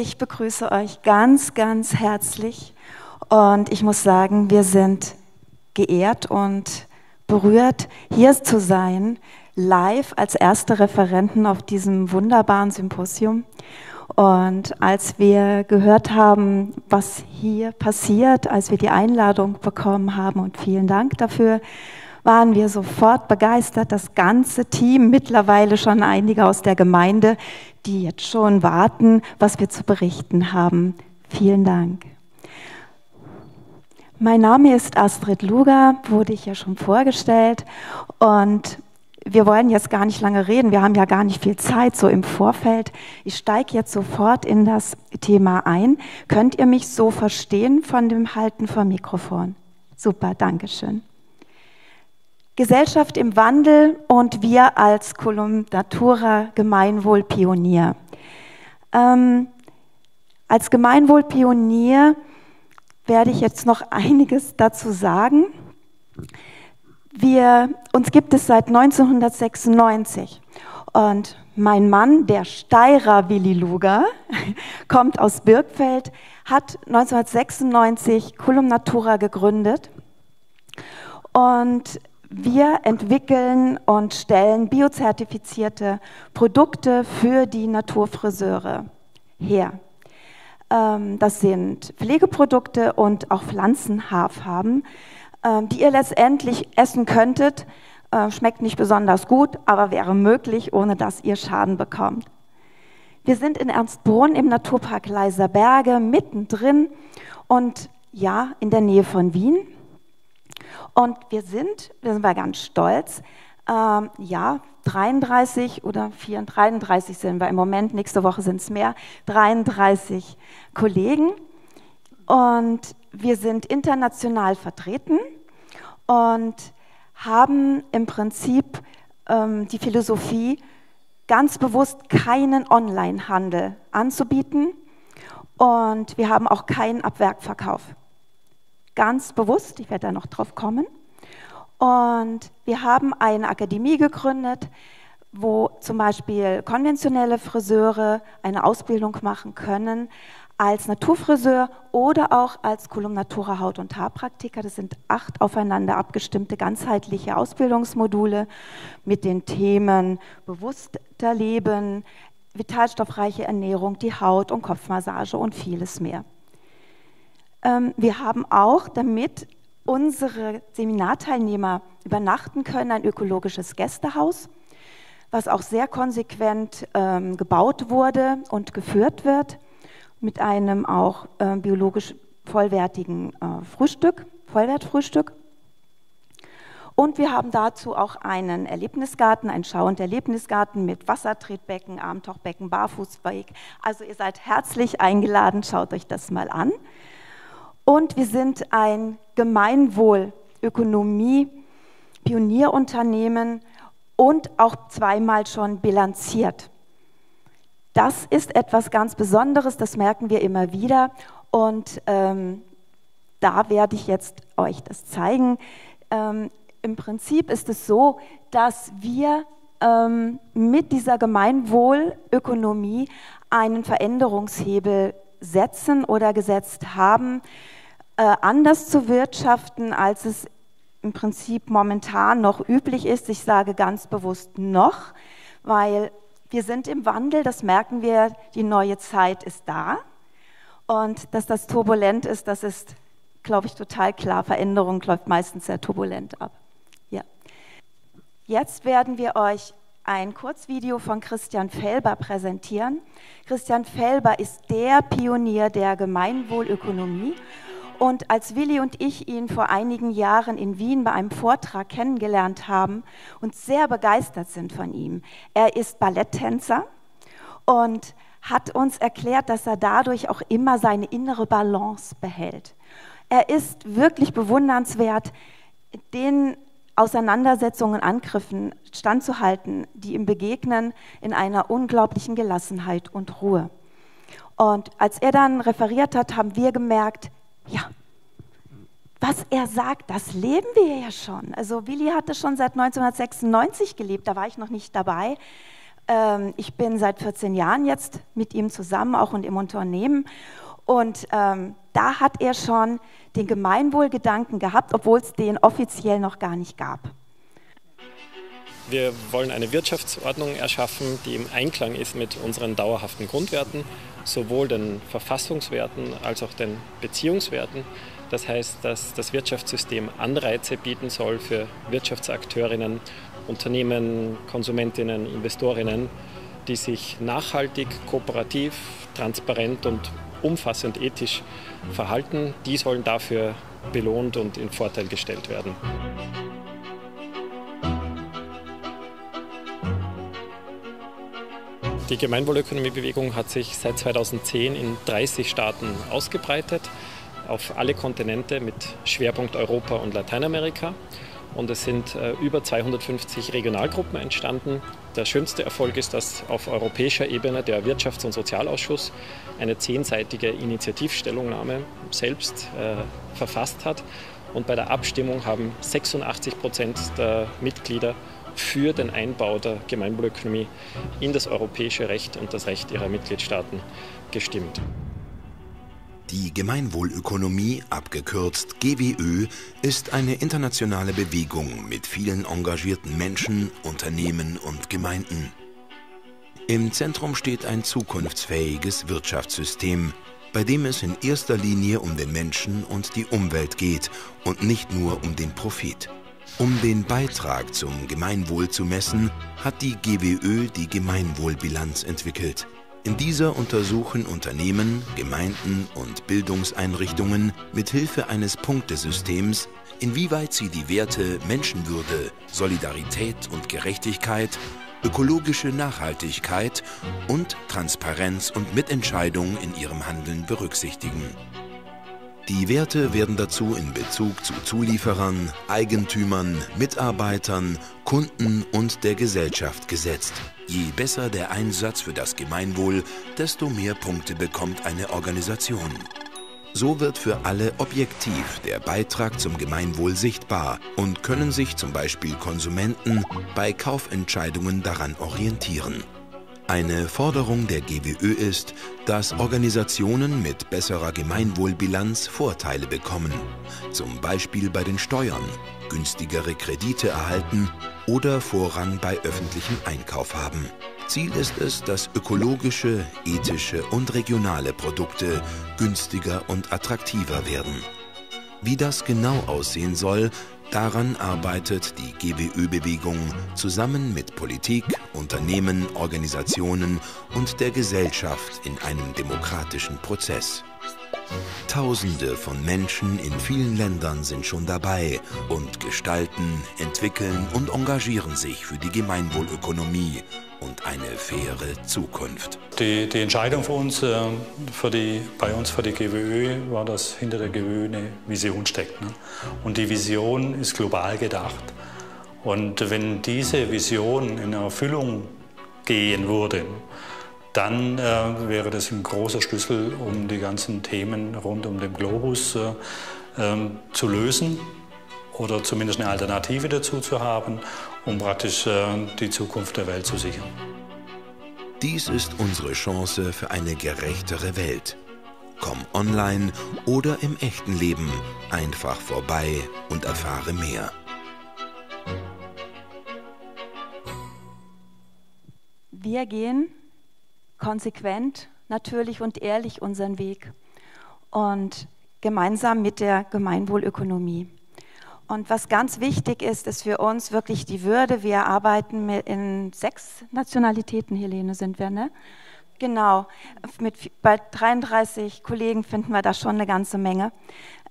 Ich begrüße euch ganz, ganz herzlich und ich muss sagen, wir sind geehrt und berührt, hier zu sein, live als erste Referenten auf diesem wunderbaren Symposium. Und als wir gehört haben, was hier passiert, als wir die Einladung bekommen haben, und vielen Dank dafür, waren wir sofort begeistert. Das ganze Team, mittlerweile schon einige aus der Gemeinde, die jetzt schon warten, was wir zu berichten haben. Vielen Dank. Mein Name ist Astrid Luger, wurde ich ja schon vorgestellt und wir wollen jetzt gar nicht lange reden, wir haben ja gar nicht viel Zeit so im Vorfeld. Ich steige jetzt sofort in das Thema ein. Könnt ihr mich so verstehen von dem Halten vom Mikrofon? Super, Dankeschön. Gesellschaft im Wandel und wir als Column Natura Gemeinwohlpionier. Ähm, als Gemeinwohlpionier werde ich jetzt noch einiges dazu sagen. Wir, uns gibt es seit 1996 und mein Mann, der Steirer Willi Luger, kommt aus Birkfeld, hat 1996 Column Natura gegründet und wir entwickeln und stellen biozertifizierte Produkte für die Naturfriseure her. Ähm, das sind Pflegeprodukte und auch Pflanzenhaarfarben, ähm, die ihr letztendlich essen könntet. Äh, schmeckt nicht besonders gut, aber wäre möglich, ohne dass ihr Schaden bekommt. Wir sind in Ernstbrunn im Naturpark Leiserberge mittendrin und ja, in der Nähe von Wien. Und wir sind, wir sind ganz stolz, ähm, ja, 33 oder 34, 33 sind wir im Moment, nächste Woche sind es mehr, 33 Kollegen. Und wir sind international vertreten und haben im Prinzip ähm, die Philosophie, ganz bewusst keinen Online-Handel anzubieten. Und wir haben auch keinen Abwerkverkauf ganz bewusst, ich werde da noch drauf kommen. Und wir haben eine Akademie gegründet, wo zum Beispiel konventionelle Friseure eine Ausbildung machen können als Naturfriseur oder auch als Column Natura Haut- und Haarpraktiker. Das sind acht aufeinander abgestimmte ganzheitliche Ausbildungsmodule mit den Themen bewusster Leben, vitalstoffreiche Ernährung, die Haut- und Kopfmassage und vieles mehr. Ähm, wir haben auch, damit unsere Seminarteilnehmer übernachten können, ein ökologisches Gästehaus, was auch sehr konsequent ähm, gebaut wurde und geführt wird, mit einem auch äh, biologisch vollwertigen äh, Frühstück, Vollwertfrühstück. Und wir haben dazu auch einen Erlebnisgarten, einen Schau- und Erlebnisgarten mit Wassertretbecken, Abentauchbecken, Barfußweg. Also ihr seid herzlich eingeladen, schaut euch das mal an. Und wir sind ein Gemeinwohlökonomie, Pionierunternehmen und auch zweimal schon bilanziert. Das ist etwas ganz Besonderes, das merken wir immer wieder. Und ähm, da werde ich jetzt euch das zeigen. Ähm, Im Prinzip ist es so, dass wir ähm, mit dieser Gemeinwohlökonomie einen Veränderungshebel setzen oder gesetzt haben, äh, anders zu wirtschaften, als es im Prinzip momentan noch üblich ist. Ich sage ganz bewusst noch, weil wir sind im Wandel, das merken wir, die neue Zeit ist da. Und dass das turbulent ist, das ist, glaube ich, total klar. Veränderung läuft meistens sehr turbulent ab. Ja. Jetzt werden wir euch ein Kurzvideo von Christian Felber präsentieren. Christian Felber ist der Pionier der Gemeinwohlökonomie. Und als Willi und ich ihn vor einigen Jahren in Wien bei einem Vortrag kennengelernt haben und sehr begeistert sind von ihm, er ist Balletttänzer und hat uns erklärt, dass er dadurch auch immer seine innere Balance behält. Er ist wirklich bewundernswert, den Auseinandersetzungen, Angriffen standzuhalten, die ihm begegnen in einer unglaublichen Gelassenheit und Ruhe. Und als er dann referiert hat, haben wir gemerkt, ja, was er sagt, das leben wir ja schon. Also Willi hatte schon seit 1996 gelebt, da war ich noch nicht dabei. Ähm, ich bin seit 14 Jahren jetzt mit ihm zusammen, auch und im Unternehmen. Und ähm, da hat er schon den Gemeinwohlgedanken gehabt, obwohl es den offiziell noch gar nicht gab. Wir wollen eine Wirtschaftsordnung erschaffen, die im Einklang ist mit unseren dauerhaften Grundwerten, sowohl den Verfassungswerten als auch den Beziehungswerten. Das heißt, dass das Wirtschaftssystem Anreize bieten soll für Wirtschaftsakteurinnen, Unternehmen, Konsumentinnen, Investorinnen, die sich nachhaltig, kooperativ, transparent und umfassend ethisch verhalten. Die sollen dafür belohnt und in Vorteil gestellt werden. Die Gemeinwohlökonomiebewegung hat sich seit 2010 in 30 Staaten ausgebreitet, auf alle Kontinente mit Schwerpunkt Europa und Lateinamerika. Und es sind äh, über 250 Regionalgruppen entstanden. Der schönste Erfolg ist, dass auf europäischer Ebene der Wirtschafts- und Sozialausschuss eine zehnseitige Initiativstellungnahme selbst äh, verfasst hat. Und bei der Abstimmung haben 86 Prozent der Mitglieder für den Einbau der Gemeinwohlökonomie in das europäische Recht und das Recht ihrer Mitgliedstaaten gestimmt. Die Gemeinwohlökonomie, abgekürzt GWÖ, ist eine internationale Bewegung mit vielen engagierten Menschen, Unternehmen und Gemeinden. Im Zentrum steht ein zukunftsfähiges Wirtschaftssystem, bei dem es in erster Linie um den Menschen und die Umwelt geht und nicht nur um den Profit. Um den Beitrag zum Gemeinwohl zu messen, hat die GWÖ die Gemeinwohlbilanz entwickelt. In dieser untersuchen Unternehmen, Gemeinden und Bildungseinrichtungen mit Hilfe eines Punktesystems, inwieweit sie die Werte Menschenwürde, Solidarität und Gerechtigkeit, ökologische Nachhaltigkeit und Transparenz und Mitentscheidung in ihrem Handeln berücksichtigen. Die Werte werden dazu in Bezug zu Zulieferern, Eigentümern, Mitarbeitern, Kunden und der Gesellschaft gesetzt. Je besser der Einsatz für das Gemeinwohl, desto mehr Punkte bekommt eine Organisation. So wird für alle objektiv der Beitrag zum Gemeinwohl sichtbar und können sich zum Beispiel Konsumenten bei Kaufentscheidungen daran orientieren. Eine Forderung der GWÖ ist, dass Organisationen mit besserer Gemeinwohlbilanz Vorteile bekommen, zum Beispiel bei den Steuern, günstigere Kredite erhalten oder Vorrang bei öffentlichem Einkauf haben. Ziel ist es, dass ökologische, ethische und regionale Produkte günstiger und attraktiver werden. Wie das genau aussehen soll, Daran arbeitet die GWÖ-Bewegung zusammen mit Politik, Unternehmen, Organisationen und der Gesellschaft in einem demokratischen Prozess. Tausende von Menschen in vielen Ländern sind schon dabei und gestalten, entwickeln und engagieren sich für die Gemeinwohlökonomie und eine faire Zukunft. Die, die Entscheidung für uns, äh, für die, bei uns für die GWÖ war, dass hinter der GWÖ eine Vision steckt. Ne? Und die Vision ist global gedacht. Und wenn diese Vision in Erfüllung gehen würde, dann äh, wäre das ein großer Schlüssel, um die ganzen Themen rund um den Globus äh, äh, zu lösen oder zumindest eine Alternative dazu zu haben, um praktisch äh, die Zukunft der Welt zu sichern. Dies ist unsere Chance für eine gerechtere Welt. Komm online oder im echten Leben einfach vorbei und erfahre mehr. Wir gehen konsequent, natürlich und ehrlich unseren Weg und gemeinsam mit der Gemeinwohlökonomie. Und was ganz wichtig ist, ist für uns wirklich die Würde. Wir arbeiten in sechs Nationalitäten, Helene, sind wir, ne? Genau. Mit, bei 33 Kollegen finden wir da schon eine ganze Menge.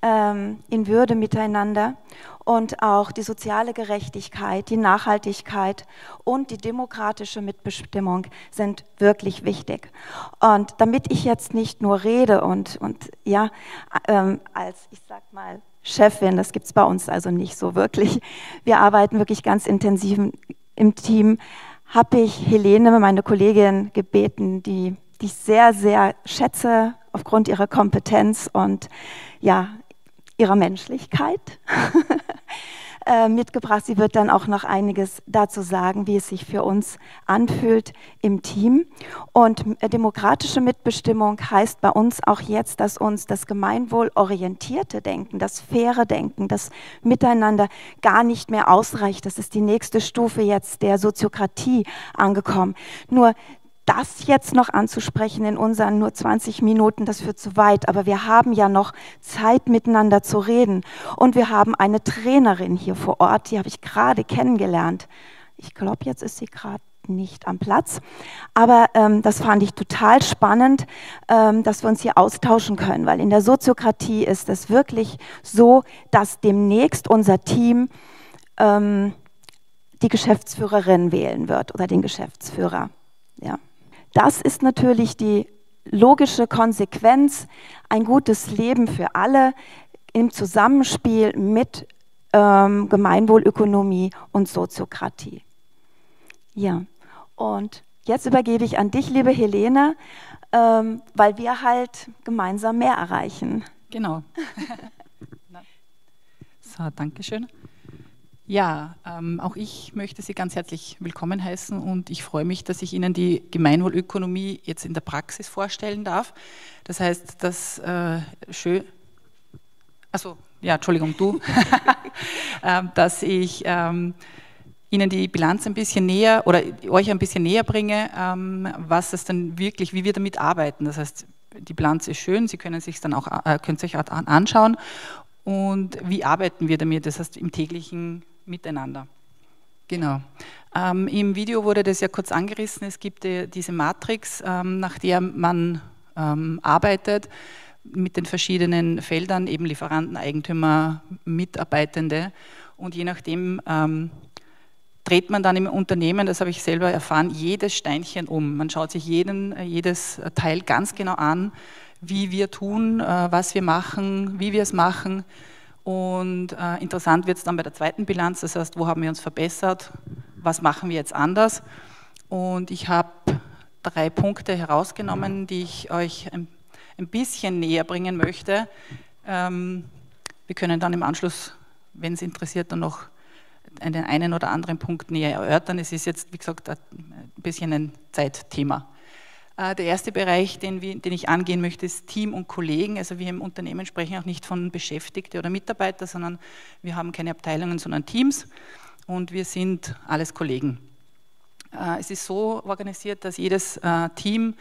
Ähm, in Würde miteinander. Und auch die soziale Gerechtigkeit, die Nachhaltigkeit und die demokratische Mitbestimmung sind wirklich wichtig. Und damit ich jetzt nicht nur rede und, und ja, ähm, als, ich sag mal, Chefin, das gibt es bei uns also nicht so wirklich. Wir arbeiten wirklich ganz intensiv im Team. Habe ich Helene, meine Kollegin, gebeten, die, die ich sehr, sehr schätze aufgrund ihrer Kompetenz und ja, ihrer Menschlichkeit, äh, mitgebracht. Sie wird dann auch noch einiges dazu sagen, wie es sich für uns anfühlt im Team. Und äh, demokratische Mitbestimmung heißt bei uns auch jetzt, dass uns das gemeinwohlorientierte Denken, das faire Denken, das Miteinander gar nicht mehr ausreicht. Das ist die nächste Stufe jetzt der Soziokratie angekommen. Nur das jetzt noch anzusprechen in unseren nur 20 Minuten, das führt zu weit. Aber wir haben ja noch Zeit miteinander zu reden. Und wir haben eine Trainerin hier vor Ort, die habe ich gerade kennengelernt. Ich glaube, jetzt ist sie gerade nicht am Platz. Aber ähm, das fand ich total spannend, ähm, dass wir uns hier austauschen können, weil in der Soziokratie ist es wirklich so, dass demnächst unser Team ähm, die Geschäftsführerin wählen wird oder den Geschäftsführer. Ja. Das ist natürlich die logische Konsequenz, ein gutes Leben für alle im Zusammenspiel mit ähm, Gemeinwohlökonomie und Soziokratie. Ja, und jetzt übergebe ich an dich, liebe Helene, ähm, weil wir halt gemeinsam mehr erreichen. Genau. so, danke schön. Ja, ähm, auch ich möchte Sie ganz herzlich willkommen heißen und ich freue mich, dass ich Ihnen die Gemeinwohlökonomie jetzt in der Praxis vorstellen darf. Das heißt, das äh, schön, also ja, Entschuldigung, du, äh, dass ich ähm, Ihnen die Bilanz ein bisschen näher oder euch ein bisschen näher bringe, ähm, was es dann wirklich, wie wir damit arbeiten. Das heißt, die Bilanz ist schön, Sie können sich dann auch, äh, können sich anschauen und wie arbeiten wir damit, das heißt im täglichen miteinander. Genau. Ähm, Im Video wurde das ja kurz angerissen. Es gibt äh, diese Matrix, ähm, nach der man ähm, arbeitet mit den verschiedenen Feldern, eben Lieferanten, Eigentümer, Mitarbeitende. Und je nachdem ähm, dreht man dann im Unternehmen, das habe ich selber erfahren, jedes Steinchen um. Man schaut sich jeden, äh, jedes Teil ganz genau an, wie wir tun, äh, was wir machen, wie wir es machen und äh, interessant wird es dann bei der zweiten Bilanz, das heißt, wo haben wir uns verbessert, was machen wir jetzt anders. Und ich habe drei Punkte herausgenommen, die ich euch ein, ein bisschen näher bringen möchte. Ähm, wir können dann im Anschluss, wenn es interessiert, dann noch den einen oder anderen Punkt näher erörtern. Es ist jetzt, wie gesagt, ein bisschen ein Zeitthema. Äh, der erste Bereich, den, den, ich angehen möchte, ist Team und Kollegen. Also wir im Unternehmen sprechen auch nicht von Beschäftigte oder Mitarbeiter, sondern wir haben keine Abteilungen, sondern Teams und wir sind alles Kollegen. Äh, es ist so organisiert, dass jedes äh, Team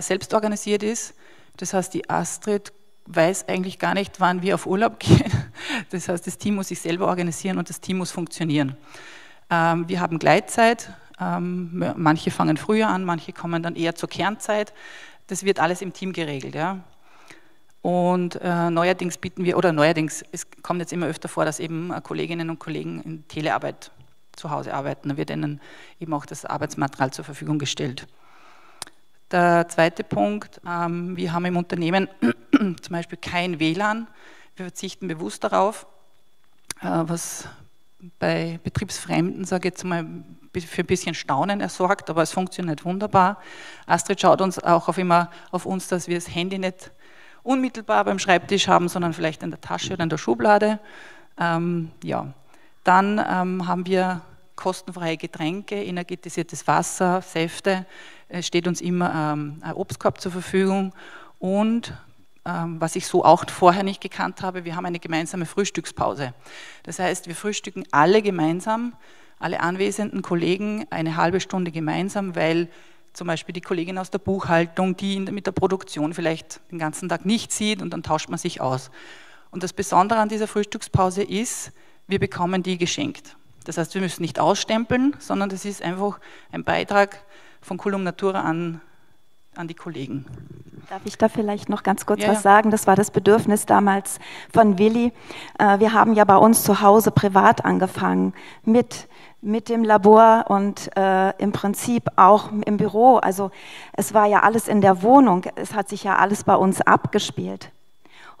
selbst organisiert ist. Das heißt, die Astrid weiß eigentlich gar nicht, wann wir auf Urlaub gehen. Das heißt, das Team muss sich selber organisieren und das Team muss funktionieren. Ähm, wir haben Gleitzeit, manche fangen früher an, manche kommen dann eher zur Kernzeit. Das wird alles im Team geregelt. Ja. Und äh, neuerdings bieten wir, oder neuerdings, es kommt jetzt immer öfter vor, dass eben äh, Kolleginnen und Kollegen in Telearbeit zu Hause arbeiten. Da wird ihnen eben auch das Arbeitsmaterial zur Verfügung gestellt. Der zweite Punkt, ähm, wir haben im Unternehmen zum Beispiel kein WLAN. Wir verzichten bewusst darauf, äh, was bei Betriebsfremden, sage ich jetzt mal, für ein bisschen Staunen ersorgt, aber es funktioniert wunderbar. Astrid schaut uns auch auf immer auf uns, dass wir das Handy nicht unmittelbar beim Schreibtisch haben, sondern vielleicht in der Tasche oder in der Schublade. Ähm, ja. Dann ähm, haben wir kostenfreie Getränke, energetisiertes Wasser, Säfte. Es steht uns immer ähm, ein Obstkorb zur Verfügung und was ich so auch vorher nicht gekannt habe, wir haben eine gemeinsame Frühstückspause. Das heißt, wir frühstücken alle gemeinsam, alle anwesenden Kollegen eine halbe Stunde gemeinsam, weil zum Beispiel die Kollegin aus der Buchhaltung, die mit der Produktion vielleicht den ganzen Tag nicht sieht und dann tauscht man sich aus. Und das Besondere an dieser Frühstückspause ist, wir bekommen die geschenkt. Das heißt, wir müssen nicht ausstempeln, sondern das ist einfach ein Beitrag von Culum Natura an, an die Kollegen. Darf ich da vielleicht noch ganz kurz ja, was sagen? Das war das Bedürfnis damals von Willi. Äh, wir haben ja bei uns zu Hause privat angefangen mit mit dem Labor und äh, im Prinzip auch im Büro. Also es war ja alles in der Wohnung. Es hat sich ja alles bei uns abgespielt.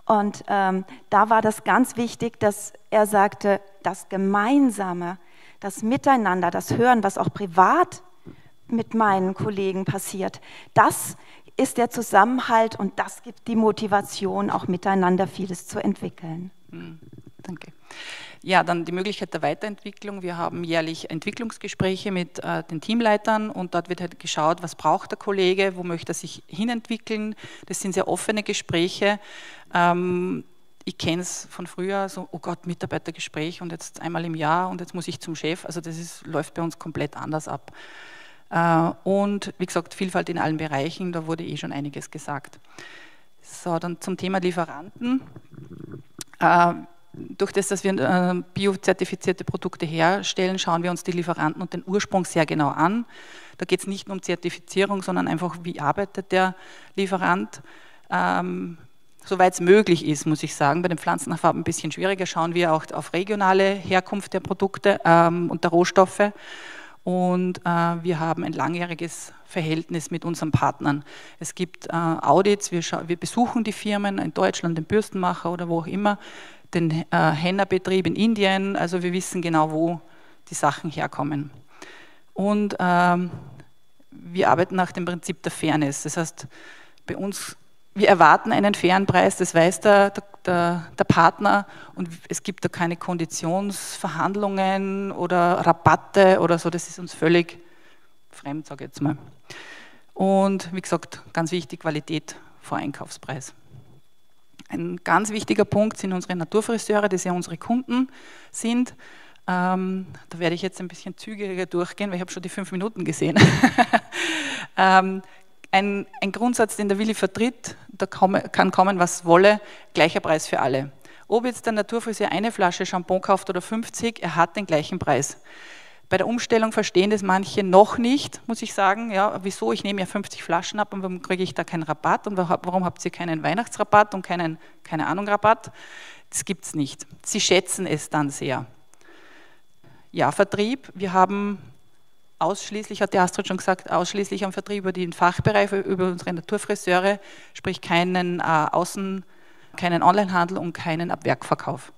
Und ähm, da war das ganz wichtig, dass er sagte, das Gemeinsame, das Miteinander, das Hören, was auch privat mit meinen Kollegen passiert, das ist der Zusammenhalt und das gibt die Motivation, auch miteinander vieles zu entwickeln. Hm, danke. Ja, dann die Möglichkeit der Weiterentwicklung. Wir haben jährlich Entwicklungsgespräche mit äh, den Teamleitern und dort wird halt geschaut, was braucht der Kollege, wo möchte er sich hinentwickeln. Das sind sehr offene Gespräche. Ähm, ich kenne es von früher, so, oh Gott, Mitarbeitergespräch und jetzt einmal im Jahr und jetzt muss ich zum Chef. Also das ist, läuft bei uns komplett anders ab. Äh, und wie gesagt, Vielfalt in allen Bereichen, da wurde eh schon einiges gesagt. So, dann zum Thema Lieferanten. Äh, durch das, dass wir äh, biozertifizierte Produkte herstellen, schauen wir uns die Lieferanten und den Ursprung sehr genau an. Da geht es nicht nur um Zertifizierung, sondern einfach, wie arbeitet der Lieferant. Ähm, soweit es möglich ist, muss ich sagen. Bei den Pflanzenfarben ein bisschen schwieriger. Schauen wir auch auf regionale Herkunft der Produkte ähm, und der Rohstoffe. Und äh, wir haben ein langjähriges Verhältnis mit unseren Partnern. Es gibt äh, Audits, wir, wir, besuchen die Firmen in Deutschland, den Bürstenmacher oder wo auch immer, den äh, Henna-Betrieb in Indien. Also wir wissen genau, wo die Sachen herkommen. Und ähm, wir arbeiten nach dem Prinzip der Fairness. Das heißt, bei uns wir erwarten einen fairen Preis, das weiß der, der, der, Partner und es gibt da keine Konditionsverhandlungen oder Rabatte oder so, das ist uns völlig fremd, sage ich jetzt mal. Und wie gesagt, ganz wichtig, Qualität vor Einkaufspreis. Ein ganz wichtiger Punkt sind unsere Naturfriseure, die ja unsere Kunden sind. Ähm, da werde ich jetzt ein bisschen zügiger durchgehen, weil ich habe schon die fünf Minuten gesehen. ähm, ein, ein Grundsatz, den der Willi vertritt, da kann kommen, was wolle, gleicher Preis für alle. Ob jetzt der Naturfriseur eine Flasche Shampoo kauft oder 50, er hat den gleichen Preis. Bei der Umstellung verstehen das manche noch nicht, muss ich sagen. Ja, wieso? Ich nehme ja 50 Flaschen ab und warum kriege ich da keinen Rabatt? Und warum habt ihr keinen Weihnachtsrabatt und keinen, keine Ahnung, Rabatt? Das gibt es nicht. Sie schätzen es dann sehr. Ja, Vertrieb. Wir haben ausschließlich, hat die Astrid schon gesagt, ausschließlich am Vertrieb über den Fachbereich, über unsere Naturfriseure, sprich keinen äh, Außen, keinen Onlinehandel und keinen Abwerkverkauf.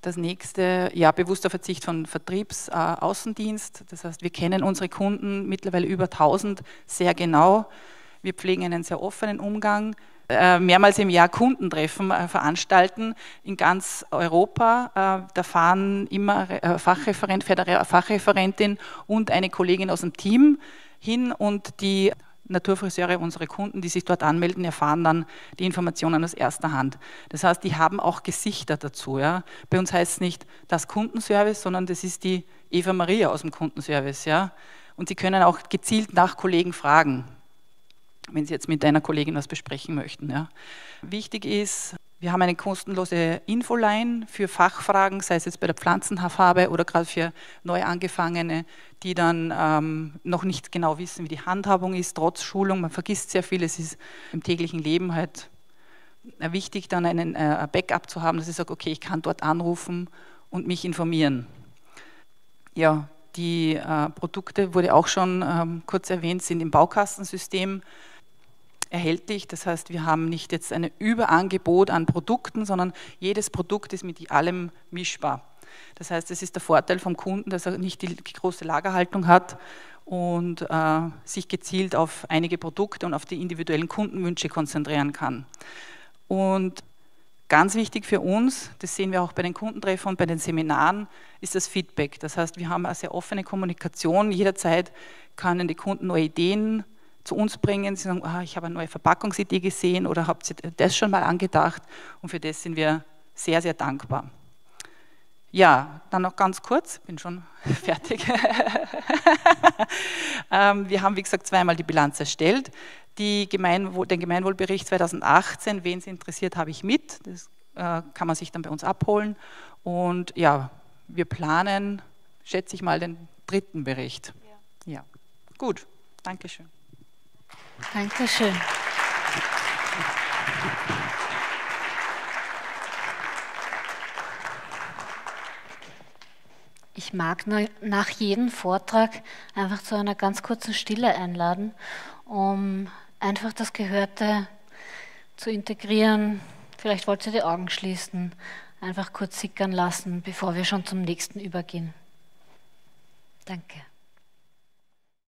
Das nächste, ja, bewusster Verzicht von Vertriebsaußendienst. Äh, das heißt, wir kennen unsere Kunden mittlerweile über 1000 sehr genau. Wir pflegen einen sehr offenen Umgang. Äh, mehrmals im Jahr Kundentreffen äh, veranstalten in ganz Europa. Äh, da fahren immer Fachreferent, Fachreferentin und eine Kollegin aus dem Team hin und die Naturfriseure, unsere Kunden, die sich dort anmelden, erfahren dann die Informationen aus erster Hand. Das heißt, die haben auch Gesichter dazu. Ja. Bei uns heißt es nicht das Kundenservice, sondern das ist die Eva Maria aus dem Kundenservice. Ja. Und sie können auch gezielt nach Kollegen fragen wenn Sie jetzt mit einer Kollegin was besprechen möchten. Ja. Wichtig ist, wir haben eine kostenlose Infoline für Fachfragen, sei es jetzt bei der Pflanzenhaarfarbe oder gerade für neu angefangene, die dann ähm, noch nicht genau wissen, wie die Handhabung ist, trotz Schulung. Man vergisst sehr viel, es ist im täglichen Leben halt wichtig, dann einen äh, Backup zu haben, dass ich sage, okay, ich kann dort anrufen und mich informieren. Ja, die äh, Produkte, wurde auch schon ähm, kurz erwähnt, sind im Baukastensystem erhältlich. Das heißt, wir haben nicht jetzt ein Überangebot an Produkten, sondern jedes Produkt ist mit allem mischbar. Das heißt, es ist der Vorteil vom Kunden, dass er nicht die große Lagerhaltung hat und äh, sich gezielt auf einige Produkte und auf die individuellen Kundenwünsche konzentrieren kann. Und ganz wichtig für uns, das sehen wir auch bei den Kundentreffen und bei den Seminaren, ist das Feedback. Das heißt, wir haben eine sehr offene Kommunikation. Jederzeit können die Kunden neue Ideen zu uns bringen. Sie sagen, ah, ich habe eine neue Verpackungsidee gesehen oder habt ihr das schon mal angedacht? Und für das sind wir sehr, sehr dankbar. Ja, dann noch ganz kurz, bin schon fertig. Ähm, wir haben, wie gesagt, zweimal die Bilanz erstellt. Die Gemeinwohl, den Gemeinwohlbericht 2018, wen es interessiert, habe ich mit. Das äh, kann man sich dann bei uns abholen. Und ja, wir planen, schätze ich mal, den dritten Bericht. Ja, ja. gut, Dankeschön. Dankeschön. Ich mag nach jedem Vortrag einfach zu einer ganz kurzen Stille einladen, um einfach das Gehörte zu integrieren. Vielleicht wollt ihr die Augen schließen, einfach kurz sickern lassen, bevor wir schon zum nächsten übergehen. Danke.